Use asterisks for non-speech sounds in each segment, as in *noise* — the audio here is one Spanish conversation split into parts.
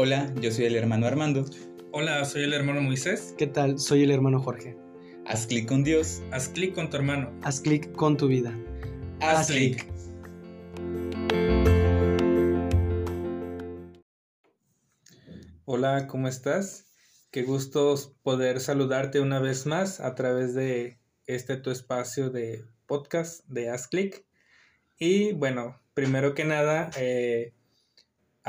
Hola, yo soy el hermano Armando. Hola, soy el hermano Moisés. ¿Qué tal? Soy el hermano Jorge. Haz clic con Dios. Haz clic con tu hermano. Haz clic con tu vida. Haz, Haz clic. Hola, ¿cómo estás? Qué gusto poder saludarte una vez más a través de este tu espacio de podcast de Haz clic. Y bueno, primero que nada, eh,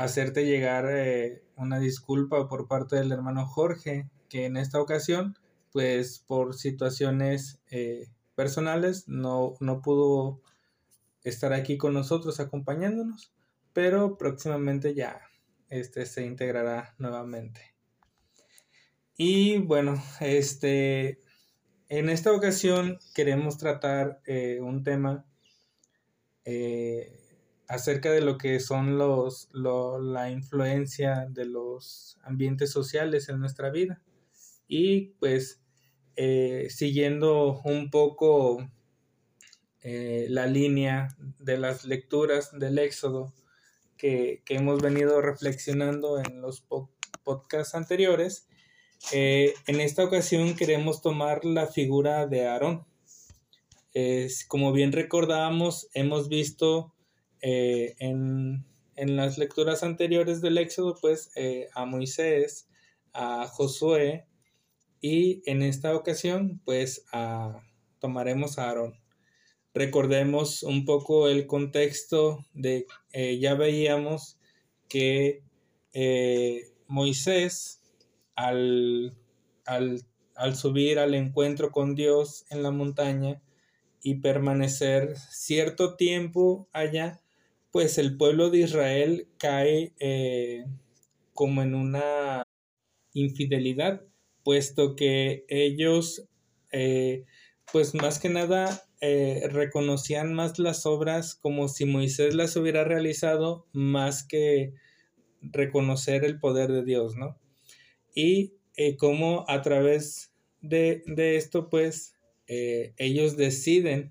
hacerte llegar eh, una disculpa por parte del hermano Jorge, que en esta ocasión, pues por situaciones eh, personales, no, no pudo estar aquí con nosotros acompañándonos, pero próximamente ya este se integrará nuevamente. Y bueno, este en esta ocasión queremos tratar eh, un tema acerca de lo que son los lo- la influencia de los ambientes sociales en nuestra vida. Y pues eh, siguiendo un poco eh, la línea de las lecturas del Éxodo que, que hemos venido reflexionando en los po- podcasts anteriores, eh, en esta ocasión queremos tomar la figura de Aarón. Como bien recordábamos, hemos visto eh, en, en las lecturas anteriores del Éxodo, pues eh, a Moisés, a Josué y en esta ocasión, pues tomaremos a Aarón. Recordemos un poco el contexto de, eh, ya veíamos que eh, Moisés, al, al, al subir al encuentro con Dios en la montaña y permanecer cierto tiempo allá, pues el pueblo de Israel cae eh, como en una infidelidad, puesto que ellos, eh, pues más que nada, eh, reconocían más las obras como si Moisés las hubiera realizado, más que reconocer el poder de Dios, ¿no? Y cómo a través de, de esto, pues, ellos deciden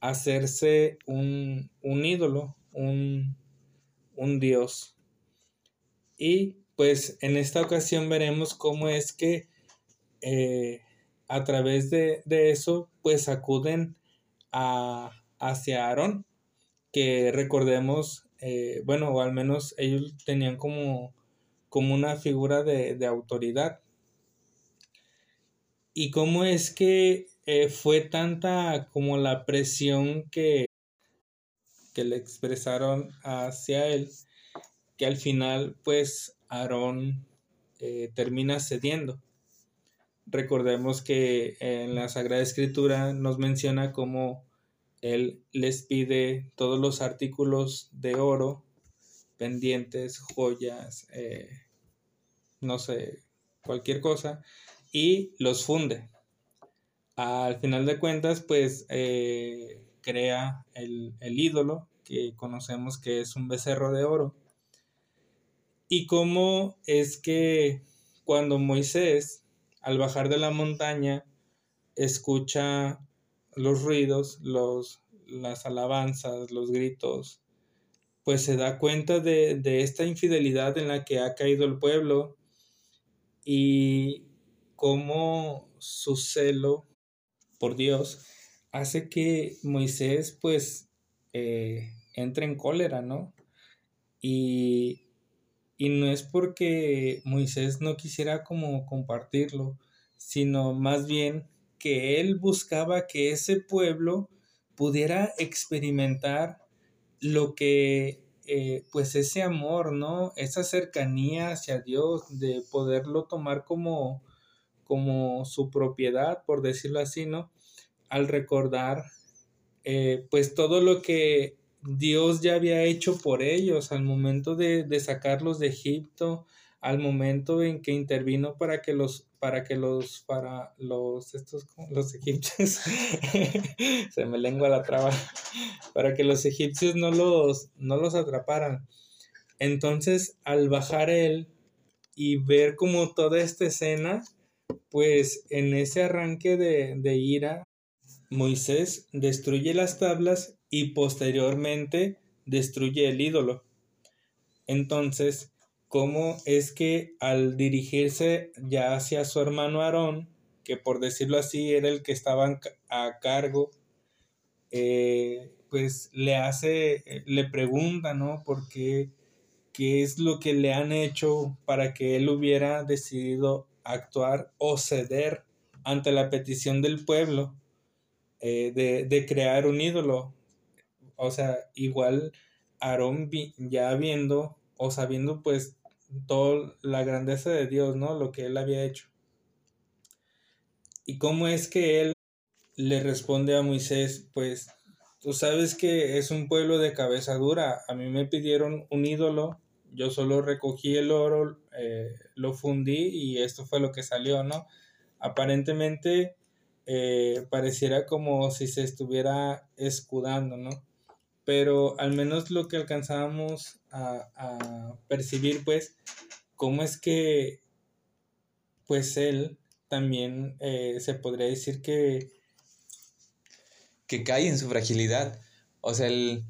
hacerse un, un ídolo, un, un dios. Y pues en esta ocasión veremos cómo es que eh, a través de, de eso, pues acuden a, hacia Aarón, que recordemos, eh, bueno, o al menos ellos tenían como, como una figura de, de autoridad. Y cómo es que eh, fue tanta como la presión que, que le expresaron hacia él, que al final, pues, Aarón eh, termina cediendo. Recordemos que en la Sagrada Escritura nos menciona cómo él les pide todos los artículos de oro, pendientes, joyas, eh, no sé, cualquier cosa, y los funde. Al final de cuentas, pues eh, crea el, el ídolo que conocemos que es un becerro de oro. Y cómo es que cuando Moisés, al bajar de la montaña, escucha los ruidos, los, las alabanzas, los gritos, pues se da cuenta de, de esta infidelidad en la que ha caído el pueblo y cómo su celo por Dios hace que Moisés pues eh, entre en cólera, ¿no? Y, y no es porque Moisés no quisiera como compartirlo, sino más bien que él buscaba que ese pueblo pudiera experimentar lo que, eh, pues ese amor, ¿no? Esa cercanía hacia Dios, de poderlo tomar como, como su propiedad, por decirlo así, ¿no? Al recordar, eh, pues todo lo que Dios ya había hecho por ellos al momento de, de sacarlos de Egipto, al momento en que intervino para que los para que los para los estos los egipcios. *laughs* Se me lengua la traba. Para que los egipcios no los no los atraparan. Entonces al bajar él y ver como toda esta escena pues en ese arranque de, de ira Moisés destruye las tablas y posteriormente destruye el ídolo entonces cómo es que al dirigirse ya hacia su hermano Aarón, que por decirlo así era el que estaba a cargo, eh, pues le hace, le pregunta, ¿no? ¿Por qué? ¿Qué es lo que le han hecho para que él hubiera decidido actuar o ceder ante la petición del pueblo eh, de, de, crear un ídolo? O sea, igual Aarón ya viendo o sabiendo pues toda la grandeza de Dios, ¿no? Lo que él había hecho. ¿Y cómo es que él le responde a Moisés? Pues tú sabes que es un pueblo de cabeza dura. A mí me pidieron un ídolo, yo solo recogí el oro, eh, lo fundí y esto fue lo que salió, ¿no? Aparentemente eh, pareciera como si se estuviera escudando, ¿no? Pero al menos lo que alcanzábamos a, a percibir, pues, cómo es que, pues él también eh, se podría decir que... Que cae en su fragilidad. O sea, el,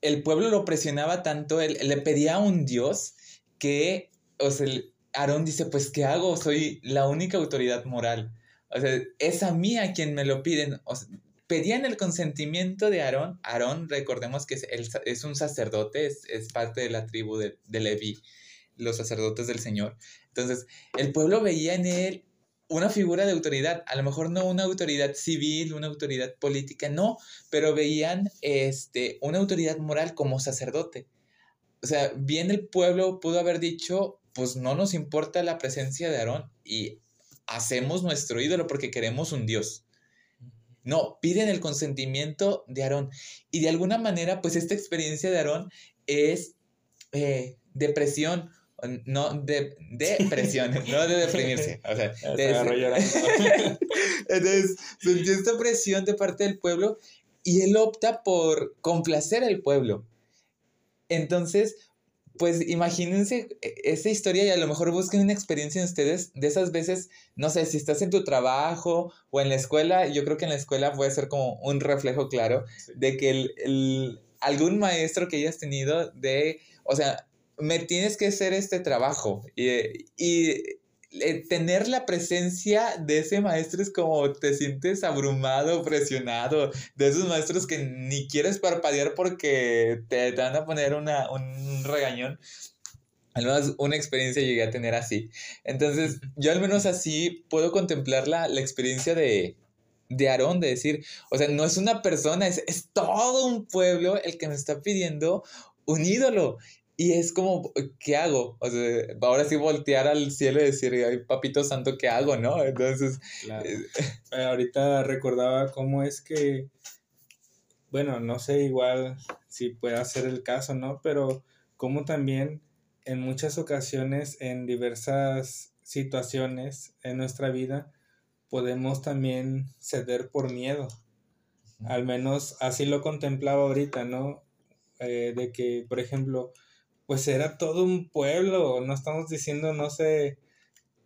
el pueblo lo presionaba tanto, él, le pedía a un Dios que, o sea, Aarón dice, pues, ¿qué hago? Soy la única autoridad moral. O sea, es a mí a quien me lo piden. O sea, pedían el consentimiento de Aarón. Aarón, recordemos que es, un sacerdote, es, es, parte de la tribu de, de Leví, los sacerdotes del Señor. Entonces, el pueblo veía en él una figura de autoridad, a lo mejor no una autoridad civil, una autoridad política, no, pero veían este, una autoridad moral como sacerdote. O sea, bien el pueblo pudo haber dicho, pues no nos importa la presencia de Aarón y hacemos nuestro ídolo porque queremos un Dios. No, piden el consentimiento de Aarón. Y de alguna manera, pues esta experiencia de Aarón es eh, depresión no de depresión, *laughs* no de deprimirse. O sea, *laughs* Entonces, sintió esta presión de parte del pueblo y él opta por complacer al pueblo. Entonces, pues imagínense e, esa historia y a lo mejor busquen una experiencia en ustedes de esas veces, no sé, si estás en tu trabajo o en la escuela, yo creo que en la escuela puede ser como un reflejo claro de que el, algún maestro que hayas tenido de, o sea, me tienes que hacer este trabajo. Y, eh, tener la presencia de ese maestro es como te sientes abrumado, presionado, de esos maestros que ni quieres parpadear porque te, van a poner una, un regañón. Al menos una experiencia llegué a tener así. Entonces, yo al menos así puedo contemplar la, la experiencia de, de Aarón, de decir, o sea, no es una persona, es, es todo un pueblo el que me está pidiendo un ídolo. Y es como, ¿qué hago? O sea, ahora sí voltear al cielo y decir, ay, papito santo, ¿qué hago? ¿No? Entonces... Eh, *laughs* eh, ahorita recordaba cómo es que, bueno, no sé igual si puede ser el caso, ¿no? Pero cómo también en muchas ocasiones, en diversas situaciones en nuestra vida, podemos también ceder por miedo. Al menos así lo contemplaba ahorita, ¿no? Eh, de que, por ejemplo, pues era todo un pueblo, no estamos diciendo, no sé,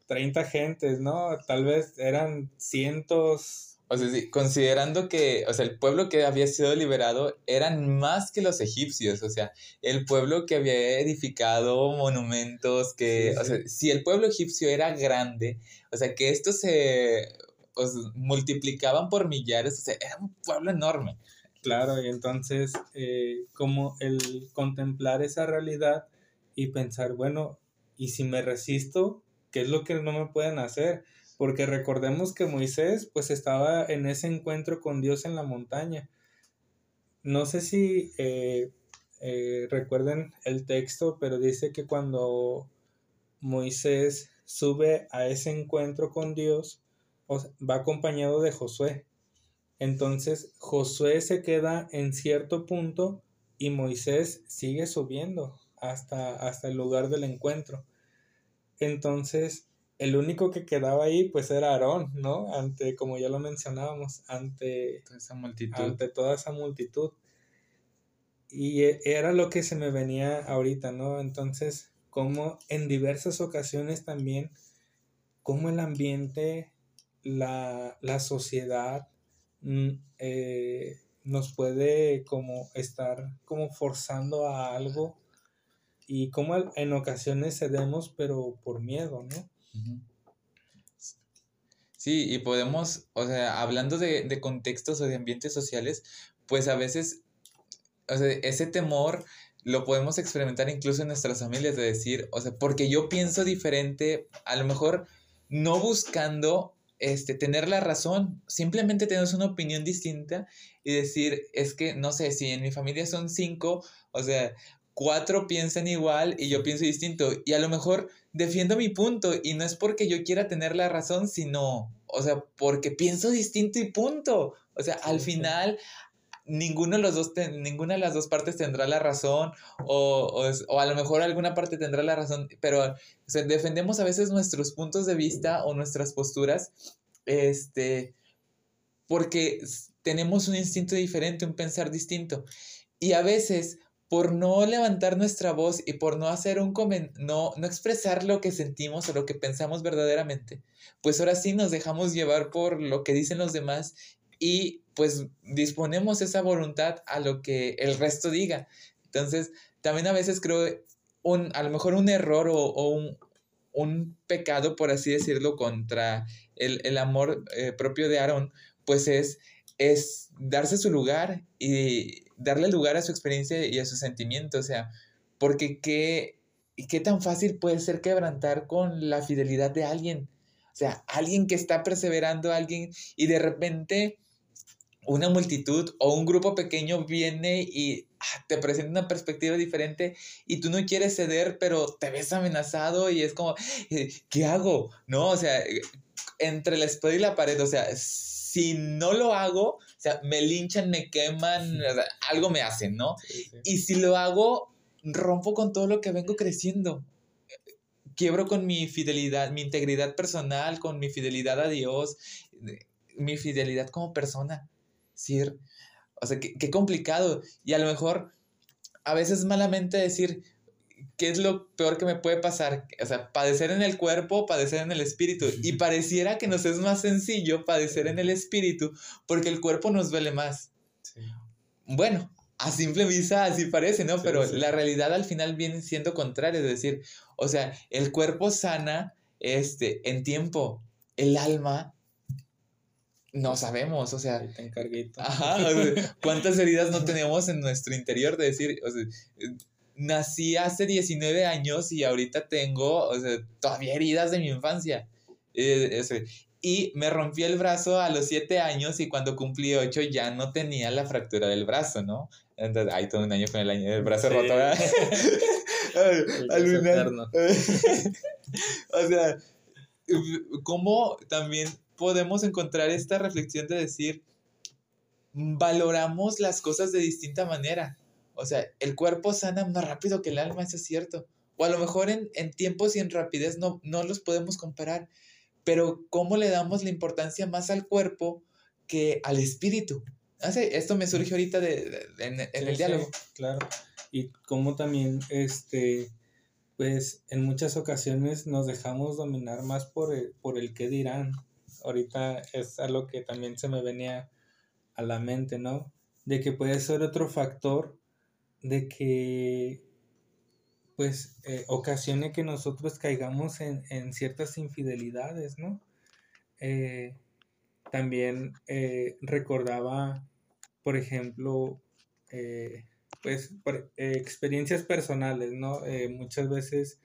30 gentes, ¿no? Tal vez eran cientos. O sea, sí, considerando que, o sea, el pueblo que había sido liberado eran más que los egipcios, o sea, el pueblo que había edificado monumentos, que, o sea, si el pueblo egipcio era grande, o sea, que estos se multiplicaban por millares, o sea, era un pueblo enorme. Claro, y entonces eh, como el contemplar esa realidad y pensar, bueno, ¿y si me resisto? ¿Qué es lo que no me pueden hacer? Porque recordemos que Moisés pues estaba en ese encuentro con Dios en la montaña. No sé si eh, eh, recuerden el texto, pero dice que cuando Moisés sube a ese encuentro con Dios, va acompañado de Josué. Entonces Josué se queda en cierto punto y Moisés sigue subiendo hasta, hasta el lugar del encuentro. Entonces, el único que quedaba ahí pues era Aarón, ¿no? Ante, como ya lo mencionábamos, ante toda esa multitud. Ante toda esa multitud. Y e, era lo que se me venía ahorita, ¿no? Entonces, como en diversas ocasiones también, como el ambiente, la, la sociedad, eh, nos puede como estar como forzando a algo y cómo en ocasiones cedemos, pero por miedo, ¿no? Sí, y podemos, o sea, hablando de, de contextos o de ambientes sociales, pues a veces, o sea, ese temor lo podemos experimentar incluso en nuestras familias, de decir, o sea, porque yo pienso diferente, a lo mejor no buscando este, tener la razón, simplemente tenemos una opinión distinta y decir, es que, no sé, si en mi familia son cinco, o sea, cuatro piensan igual y yo pienso distinto, y a lo mejor defiendo mi punto, y no es porque yo quiera tener la razón, sino, o sea, porque pienso distinto y punto. O sea, al final ninguno de los dos ninguna de las dos partes tendrá la razón o, o, a lo mejor alguna parte tendrá la razón, pero defendemos a veces nuestros puntos de vista o nuestras posturas este, porque tenemos un instinto diferente, un pensar distinto. Y a veces, por no levantar nuestra voz y por no hacer un no, no expresar lo que sentimos o lo que pensamos verdaderamente, pues ahora sí nos dejamos llevar por lo que dicen los demás y pues disponemos esa voluntad a lo que el resto diga. Entonces, también a veces creo un, a lo mejor un error o, un, un, pecado, por así decirlo, contra el, amor eh, propio de Aarón, pues es, es darse su lugar y darle lugar a su experiencia y a su sentimiento. O sea, porque qué, qué tan fácil puede ser quebrantar con la fidelidad de alguien. O sea, alguien que está perseverando, alguien y de repente una multitud o un grupo pequeño viene y ah, te presenta una perspectiva diferente y tú no quieres ceder, pero te ves amenazado y es como, eh, ¿qué hago? ¿No? O sea, entre la espada y la pared, o sea, si no lo hago, o sea, me linchan, me queman, algo me hacen, ¿no? Y si lo hago, rompo con todo lo que vengo creciendo. Quiebro con mi fidelidad, mi integridad personal, con mi fidelidad a Dios, mi fidelidad como persona decir, o sea, qué, complicado. Y a lo mejor a veces malamente decir, ¿qué es lo peor que me puede pasar? O sea, padecer en el cuerpo, padecer en el espíritu. Y pareciera que nos es más sencillo padecer en el espíritu porque el cuerpo nos duele más. Bueno, a simple vista así parece, ¿no? Pero la realidad al final viene siendo contraria, es decir, o sea, el cuerpo sana este, en tiempo, el alma no sabemos, o sea. Ajá, ¿cuántas heridas no tenemos en nuestro interior de decir, o sea, nací hace 19 años y ahorita tengo, o sea, todavía heridas de mi infancia. Eh, y me rompí el brazo a los 7 años y cuando cumplí 8 ya no tenía la fractura del brazo, ¿no? Entonces, hay todo un año con el, año, el brazo roto, ¿verdad? *laughs* *laughs* o sea, ¿cómo también podemos encontrar esta reflexión de decir, valoramos las cosas de distinta manera. O sea, el cuerpo sana más rápido que el alma, eso es cierto. O a lo mejor en, tiempos y en rapidez no, no los podemos comparar. Pero ¿cómo le damos la importancia más al cuerpo que al espíritu? Ah, esto me surge ahorita de, en, el diálogo. claro. Y cómo también, este, pues en muchas ocasiones nos dejamos dominar más por el, por el qué dirán ahorita es algo que también se me venía a la mente, ¿no? De que puede ser otro factor de que pues eh, ocasione que nosotros caigamos en, ciertas infidelidades, ¿no? Eh, también eh, recordaba, por ejemplo, pues experiencias personales, ¿no? muchas veces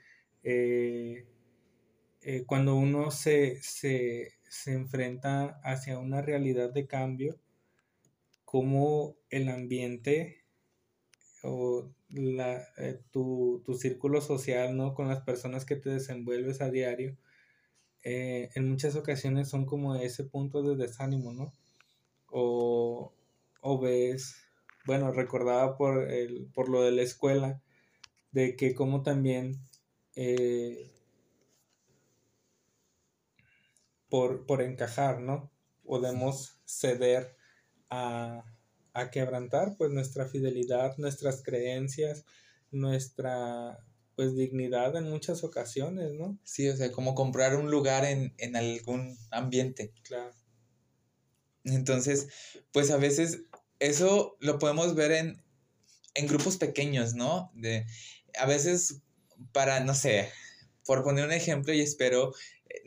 cuando uno se, se, se enfrenta hacia una realidad de cambio, como el ambiente o la, eh, tu, círculo social, ¿no? Con las personas que te desenvuelves a diario, eh, en muchas ocasiones son como ese punto de desánimo, ¿no? O, ves, bueno, recordaba por, el, por lo de la escuela, de que como también eh, por, por encajar, ¿no? Podemos ceder a, a quebrantar pues nuestra fidelidad, nuestras creencias, nuestra pues dignidad en muchas ocasiones, ¿no? Sí, o sea, como comprar un lugar en, en algún ambiente. Claro. Entonces, pues a veces eso lo podemos ver en, en grupos pequeños, ¿no? De, a veces para, no sé, por poner un ejemplo y espero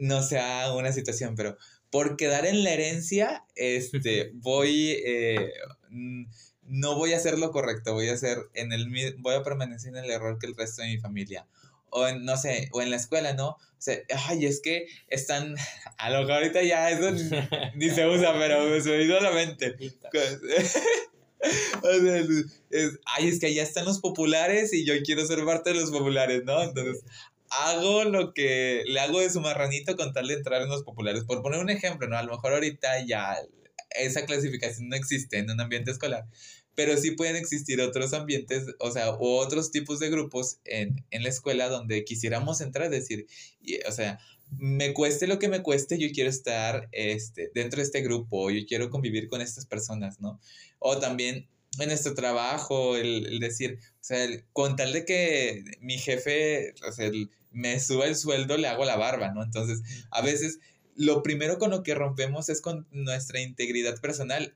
no sea una situación, pero por quedar en la herencia, este, *laughs* voy, eh, no voy a hacer lo correcto, voy a hacer en el, voy a permanecer en el error que el resto de mi familia. O en, no sé, o en la escuela, ¿no? O sea, ay, es que están, *laughs* a lo que ahorita ya eso *laughs* ni, se usa, pero se me hizo la mente. ay, es que ya están los populares y yo quiero ser parte de los populares, ¿no? Entonces, hago lo que le hago de su marranito con tal de entrar en los populares. Por poner un ejemplo, ¿no? A lo mejor ahorita ya esa clasificación no existe en un ambiente escolar, pero sí pueden existir otros ambientes, o sea, u otros tipos de grupos en, en la escuela donde quisiéramos entrar, es decir, o sea, me cueste lo que me cueste, yo quiero estar este, dentro de este grupo, yo quiero convivir con estas personas, ¿no? O también en nuestro trabajo, el, decir, o sea, con tal de que mi jefe, o sea, me suba el sueldo, le hago la barba, ¿no? Entonces, a veces lo primero con lo que rompemos es con nuestra integridad personal.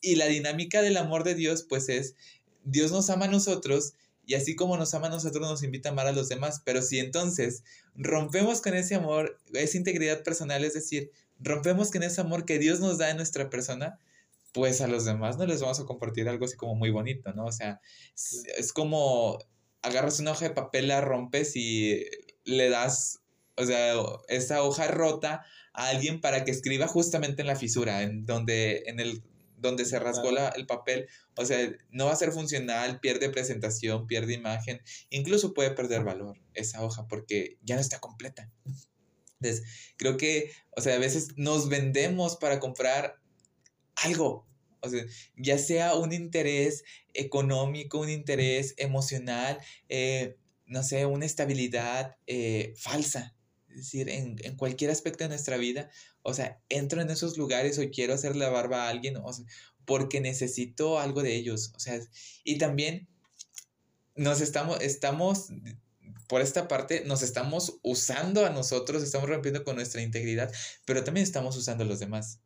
Y la dinámica del amor de Dios, pues es, Dios nos ama a nosotros y así como nos ama a nosotros, nos invita a amar a los demás. Pero si entonces rompemos con ese amor, esa integridad personal, es decir, rompemos con ese amor que Dios nos da en nuestra persona, pues a los demás no les vamos a compartir algo así como muy bonito, ¿no? O sea, es, como agarras una hoja de papel, la rompes y le das, o sea, esa hoja rota a alguien para que escriba justamente en la fisura, en donde, en el, donde se rasgó la, el papel. O sea, no va a ser funcional, pierde presentación, pierde imagen, incluso puede perder valor esa hoja porque ya no está completa. Entonces, creo que, o sea, a veces nos vendemos para comprar algo. O sea, ya sea un interés económico, un interés emocional, eh, no sé, una estabilidad eh, falsa. Es decir, en, cualquier aspecto de nuestra vida, o sea, entro en esos lugares o quiero hacer la barba a alguien, o sea, porque necesito algo de ellos. O sea, y también nos estamos, estamos, por esta parte, nos estamos usando a nosotros, estamos rompiendo con nuestra integridad, pero también estamos usando a los demás.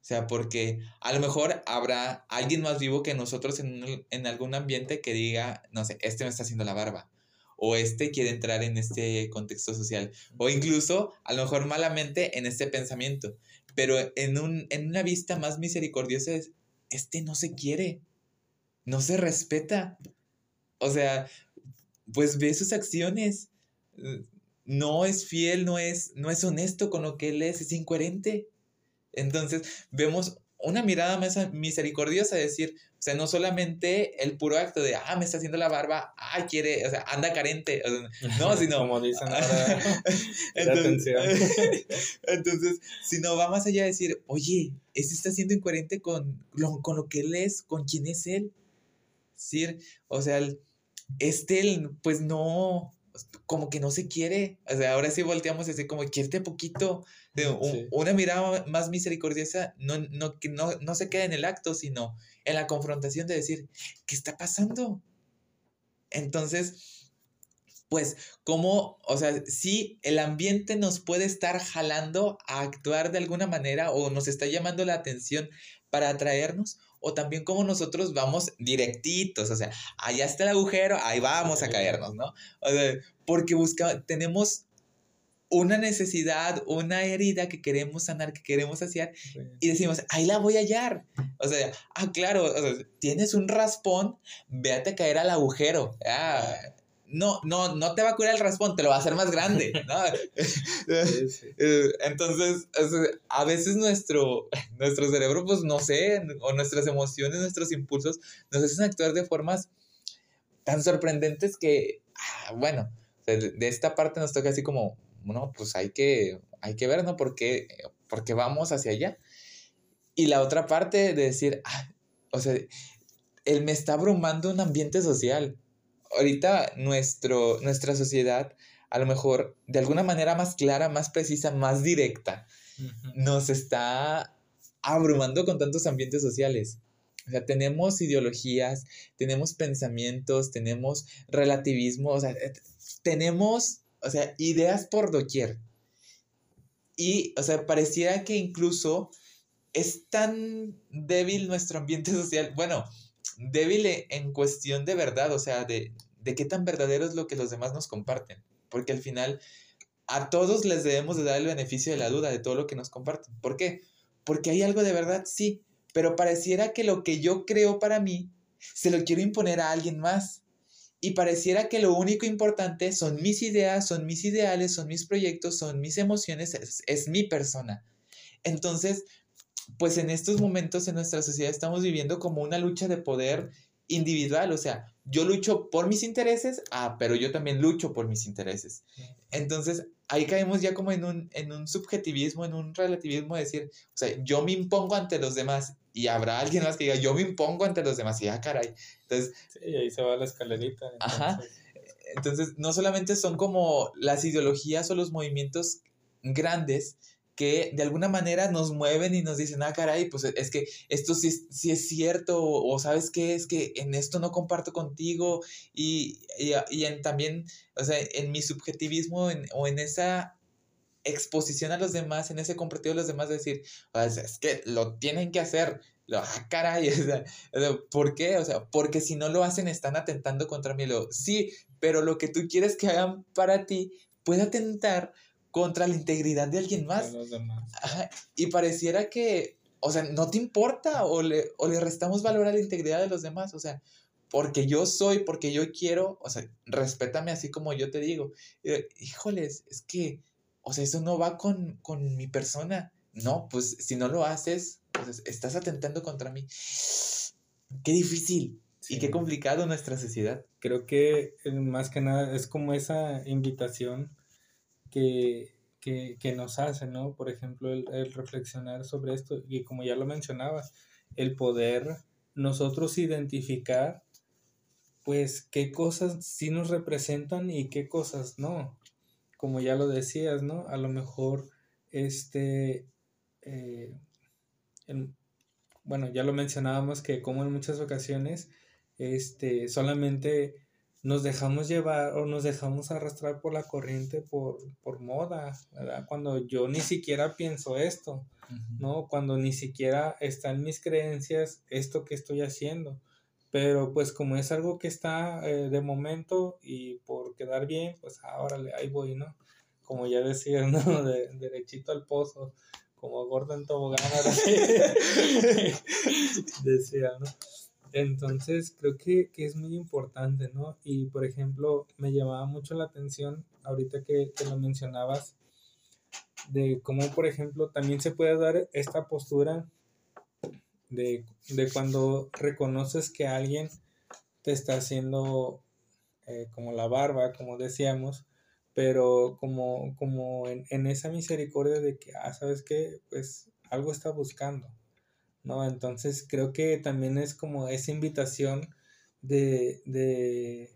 O sea, porque a lo mejor habrá alguien más vivo que nosotros en, en, algún ambiente que diga, no sé, este me está haciendo la barba. O este quiere entrar en este contexto social. O incluso, a lo mejor malamente, en este pensamiento. Pero en, un, en una vista más misericordiosa es, este no se quiere. No se respeta. O sea, pues ve sus acciones. No es fiel, no es, no es honesto con lo que él es, es incoherente. Entonces, vemos una mirada más misericordiosa, decir, o sea, no solamente el puro acto de, ah, me está haciendo la barba, ah, quiere, o sea, anda carente, no, sino... Como dicen *laughs* ahora, *laughs* entonces, *laughs* entonces, sino va más allá de decir, oye, ese está siendo incoherente con lo, con lo que él es, con quién es él. decir, o sea, este, pues no, como que no se quiere. O sea, ahora sí volteamos así como, quierte poquito. De Una mirada más misericordiosa no, no, no, no se queda en el acto, sino en la confrontación de decir, ¿qué está pasando? Entonces, pues, como, o sea, sí, el ambiente nos puede estar jalando a actuar de alguna manera o nos está llamando la atención para atraernos, o también como nosotros vamos directitos, o sea, allá está el agujero, ahí vamos a caernos, ¿no? O sea, porque busca, tenemos una necesidad, una herida que queremos sanar, que queremos saciar, y decimos, ahí la voy a hallar. O sea, ah, claro, tienes un raspón, véate caer al agujero. Ah, no, no, no te va a curar el raspón, te lo va a hacer más grande, *laughs* *laughs* eh, Entonces, a veces nuestro, nuestro cerebro, pues no sé, o nuestras emociones, nuestros impulsos, nos hacen actuar de formas tan sorprendentes que, ah, bueno, de, esta parte nos toca así como, no, pues hay que, hay que ver, ¿no? Porque, porque vamos hacia allá. Y la otra parte de decir, ah, o sea, él me está abrumando un ambiente social ahorita nuestro, nuestra sociedad, a lo mejor de alguna manera más clara, más precisa, más directa, nos está abrumando con tantos ambientes sociales. O sea, tenemos ideologías, tenemos pensamientos, tenemos relativismo, o sea, tenemos, o sea, ideas por doquier. Y, o sea, pareciera que incluso es tan débil nuestro ambiente *laughs* social. Bueno, débil e, en cuestión de verdad, o sea, de, de qué tan verdadero es lo que los demás nos comparten. Porque al final a todos les debemos de dar el beneficio de la duda de todo lo que nos comparten. ¿Por qué? Porque hay algo de verdad, sí, pero pareciera que lo que yo creo para mí se lo quiero imponer a alguien más. Y pareciera que lo único importante son mis ideas, son mis ideales, son mis proyectos, son mis emociones, es, es mi persona. Entonces, pues en estos momentos en nuestra sociedad estamos viviendo como una lucha de poder individual, o sea, yo lucho por mis intereses, ah, pero yo también lucho por mis intereses. Entonces, ahí caemos ya como en un, en un subjetivismo, en un relativismo de decir, o sea, yo me impongo ante los demás y habrá alguien más que diga, yo me impongo ante los demás y ya, ah, caray. Entonces, sí, ahí se va la escalerita. Ajá. Entonces, no solamente son como las ideologías o los movimientos grandes, que de alguna manera nos mueven y nos dicen, ah, caray, pues es que esto sí, sí es cierto, o, sabes qué, es que en esto no comparto contigo, y, y, en, también, o sea, en mi subjetivismo o en esa exposición a los demás, en ese compartido a los demás, decir, es que lo tienen que hacer, lo, ah, caray, *laughs* o sea, ¿por qué? O sea, porque si no lo hacen están atentando contra mí, lo, sí, pero lo que tú quieres que hagan para ti puede atentar contra la integridad de alguien más. y pareciera que, o sea, no te importa o le, o le restamos valor a la integridad de los demás, o sea, porque yo soy, porque yo quiero, o sea, respétame así como yo te digo. Híjoles, es que, o sea, eso no va con, con mi persona. No, pues si no lo haces, pues estás atentando contra mí. Qué difícil y qué complicado nuestra sociedad. Creo que eh, más que nada es como esa invitación que, nos hace, ¿no? Por ejemplo, el, reflexionar sobre esto y como ya lo mencionabas, el poder nosotros identificar, pues, qué cosas sí nos representan y qué cosas no. Como ya lo decías, ¿no? A lo mejor, este, eh, bueno, ya lo mencionábamos que como en muchas ocasiones, este, solamente nos dejamos llevar o nos dejamos arrastrar por la corriente por, por moda, ¿verdad? Cuando yo ni siquiera pienso esto, ¿no? Cuando ni siquiera está en mis creencias esto que estoy haciendo. Pero pues como es algo que está eh, de momento y por quedar bien, pues ahora ahí voy, ¿no? Como ya decía, *laughs* ¿no? De, derechito al pozo, como gordo en tobogán, *laughs* decía, ¿no? Entonces, creo que, es muy importante, ¿no? Y, por ejemplo, me llamaba mucho la atención, ahorita que, que lo mencionabas, de cómo, por ejemplo, también se puede dar esta postura de, cuando reconoces que alguien te está haciendo eh, como la barba, como decíamos, pero como, como en, en, esa misericordia de que, ah, ¿sabes qué? Pues algo está buscando, ¿no? Entonces creo que también es como esa invitación de, de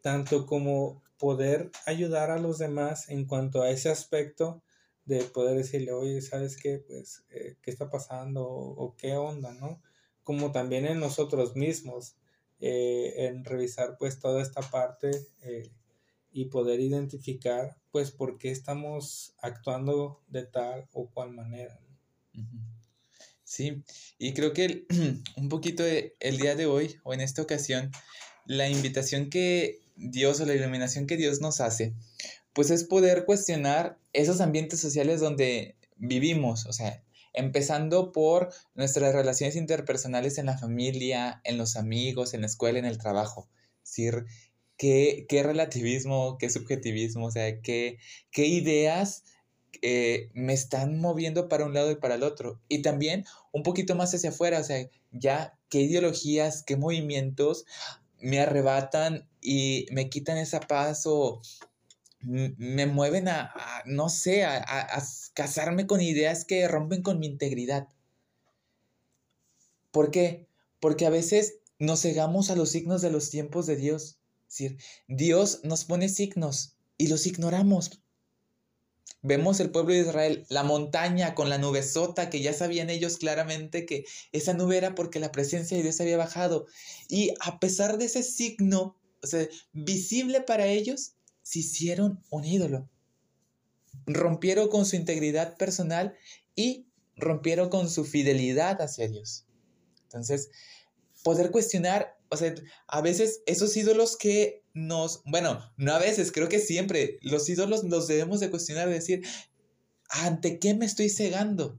tanto como poder ayudar a los demás en cuanto a ese aspecto de poder decirle, oye, ¿sabes qué? Pues, eh, ¿qué está pasando? O, qué onda, ¿no? Como también en nosotros mismos, eh, en revisar pues toda esta parte eh, y poder identificar pues por qué estamos actuando de tal o cual manera. Sí, y creo que *clears throat* un poquito el día de hoy o en esta ocasión, la invitación que Dios o la iluminación que Dios nos hace, pues es poder cuestionar esos ambientes sociales donde vivimos, o sea, empezando por nuestras relaciones interpersonales en la familia, en los amigos, en la escuela, en el trabajo. Es decir, qué, qué relativismo, qué subjetivismo, o sea, qué, qué ideas eh, me están moviendo para un lado y para el otro. Y también un poquito más hacia afuera, o sea, ya qué ideologías, qué movimientos me arrebatan y me quitan esa paz o me mueven a, no sé, a, casarme con ideas que rompen con mi integridad. ¿Por qué? Porque a veces nos cegamos a los signos de los tiempos de Dios. Es decir, Dios nos pone signos y los ignoramos Vemos el pueblo de Israel, la montaña con la nube sota, que ya sabían ellos claramente que esa nube era porque la presencia de Dios había bajado. Y a pesar de ese signo, o sea, visible para ellos, se hicieron un ídolo. Rompieron con su integridad personal y rompieron con su fidelidad hacia Dios. Entonces, poder cuestionar, o sea, a veces esos ídolos que nos, bueno, no a veces, creo que siempre, los ídolos los debemos de cuestionar, decir, ¿ante qué me estoy cegando?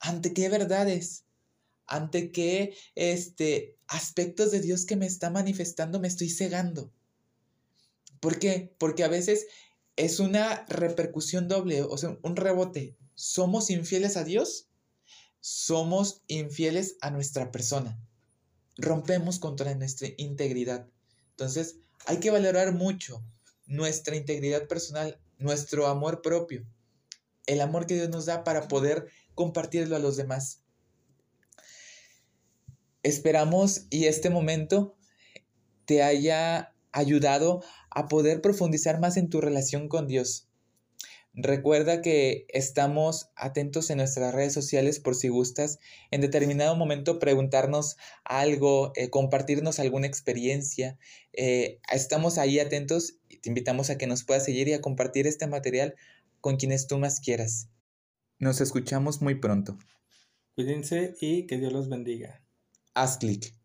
¿Ante qué verdades? ¿Ante qué este, aspectos de Dios que me está manifestando me estoy cegando? ¿Por qué? Porque a veces es una repercusión doble, o sea, un rebote. ¿Somos infieles a Dios? Somos infieles a nuestra persona. Rompemos contra nuestra integridad. Entonces, hay que valorar mucho nuestra integridad personal, nuestro amor propio, el amor que Dios nos da para poder compartirlo a los demás. Esperamos y este momento te haya ayudado a poder profundizar más en tu relación con Dios. Recuerda que estamos atentos en nuestras redes sociales por si gustas en determinado momento preguntarnos algo, eh, compartirnos alguna experiencia. Eh, estamos ahí atentos y te invitamos a que nos puedas seguir y a compartir este material con quienes tú más quieras. Nos escuchamos muy pronto. Cuídense y que Dios los bendiga. Haz clic.